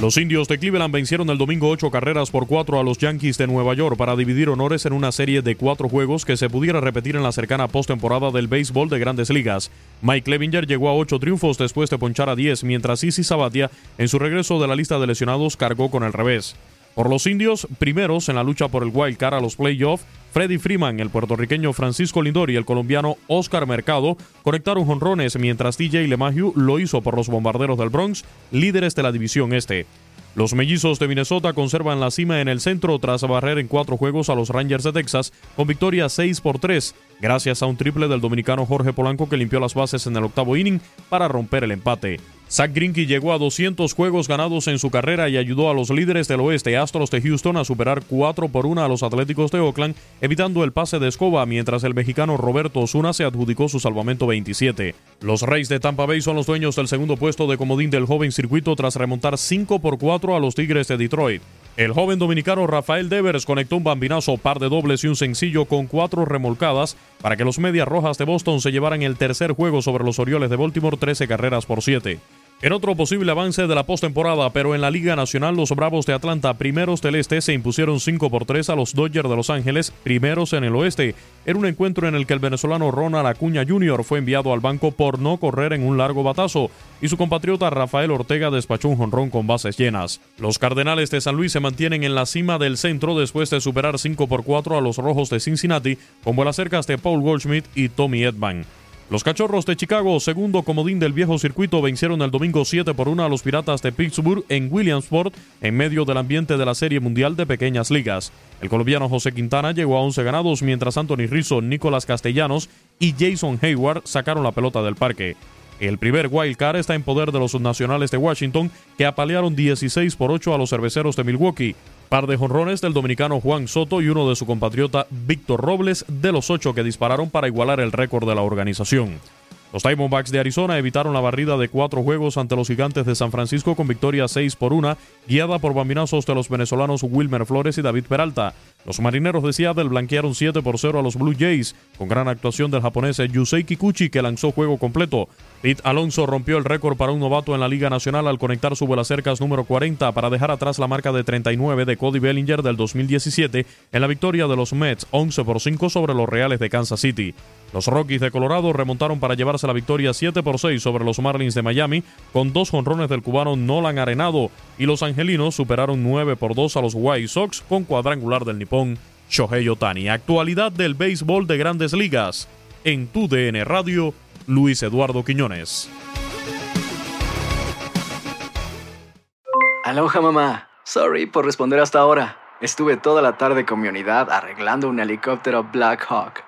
Los indios de Cleveland vencieron el domingo ocho carreras por cuatro a los Yankees de Nueva York para dividir honores en una serie de cuatro juegos que se pudiera repetir en la cercana postemporada del béisbol de grandes ligas. Mike Levinger llegó a ocho triunfos después de ponchar a 10, mientras Isi Sabatia, en su regreso de la lista de lesionados, cargó con el revés. Por los indios, primeros en la lucha por el wild card a los playoffs, Freddy Freeman, el puertorriqueño Francisco Lindor y el colombiano Oscar Mercado conectaron jonrones mientras TJ LeMahieu lo hizo por los bombarderos del Bronx, líderes de la división este. Los mellizos de Minnesota conservan la cima en el centro tras barrer en cuatro juegos a los Rangers de Texas con victoria 6 por 3, gracias a un triple del dominicano Jorge Polanco que limpió las bases en el octavo inning para romper el empate. Zach Greinke llegó a 200 juegos ganados en su carrera y ayudó a los líderes del oeste Astros de Houston a superar 4 por 1 a los Atléticos de Oakland, evitando el pase de escoba mientras el mexicano Roberto Osuna se adjudicó su salvamento 27. Los Reyes de Tampa Bay son los dueños del segundo puesto de comodín del joven circuito tras remontar 5 por 4 a los Tigres de Detroit. El joven dominicano Rafael Devers conectó un bambinazo, par de dobles y un sencillo con cuatro remolcadas para que los Medias Rojas de Boston se llevaran el tercer juego sobre los Orioles de Baltimore 13 carreras por 7. En otro posible avance de la postemporada, pero en la Liga Nacional, los Bravos de Atlanta, primeros del este, se impusieron 5 por 3 a los Dodgers de Los Ángeles, primeros en el oeste. Era un encuentro en el que el venezolano Ronald Acuña Jr. fue enviado al banco por no correr en un largo batazo, y su compatriota Rafael Ortega despachó un jonrón con bases llenas. Los Cardenales de San Luis se mantienen en la cima del centro después de superar 5 por 4 a los Rojos de Cincinnati, con vuelas cercas de Paul Goldschmidt y Tommy Edman. Los Cachorros de Chicago, segundo comodín del viejo circuito, vencieron el domingo 7 por 1 a los Piratas de Pittsburgh en Williamsport en medio del ambiente de la Serie Mundial de Pequeñas Ligas. El colombiano José Quintana llegó a 11 ganados, mientras Anthony Rizzo, Nicolás Castellanos y Jason Hayward sacaron la pelota del parque. El primer wild card está en poder de los nacionales de Washington, que apalearon 16 por 8 a los cerveceros de Milwaukee. Par de jonrones del dominicano Juan Soto y uno de su compatriota Víctor Robles de los ocho que dispararon para igualar el récord de la organización. Los Diamondbacks de Arizona evitaron la barrida de cuatro juegos ante los gigantes de San Francisco con victoria 6 por 1, guiada por bambinazos de los venezolanos Wilmer Flores y David Peralta. Los marineros de Seattle blanquearon 7 por 0 a los Blue Jays, con gran actuación del japonés Yusei Kikuchi que lanzó juego completo. Pete Alonso rompió el récord para un novato en la Liga Nacional al conectar su cercas número 40 para dejar atrás la marca de 39 de Cody Bellinger del 2017 en la victoria de los Mets 11 por 5 sobre los Reales de Kansas City. Los Rockies de Colorado remontaron para llevarse la victoria 7 por 6 sobre los Marlins de Miami con dos jonrones del cubano Nolan Arenado y los angelinos superaron 9 por 2 a los White Sox con cuadrangular del nipón Shohei Otani. Actualidad del béisbol de grandes ligas. En tu DN Radio, Luis Eduardo Quiñones. Aloha mamá. Sorry por responder hasta ahora. Estuve toda la tarde con mi unidad arreglando un helicóptero Black Hawk.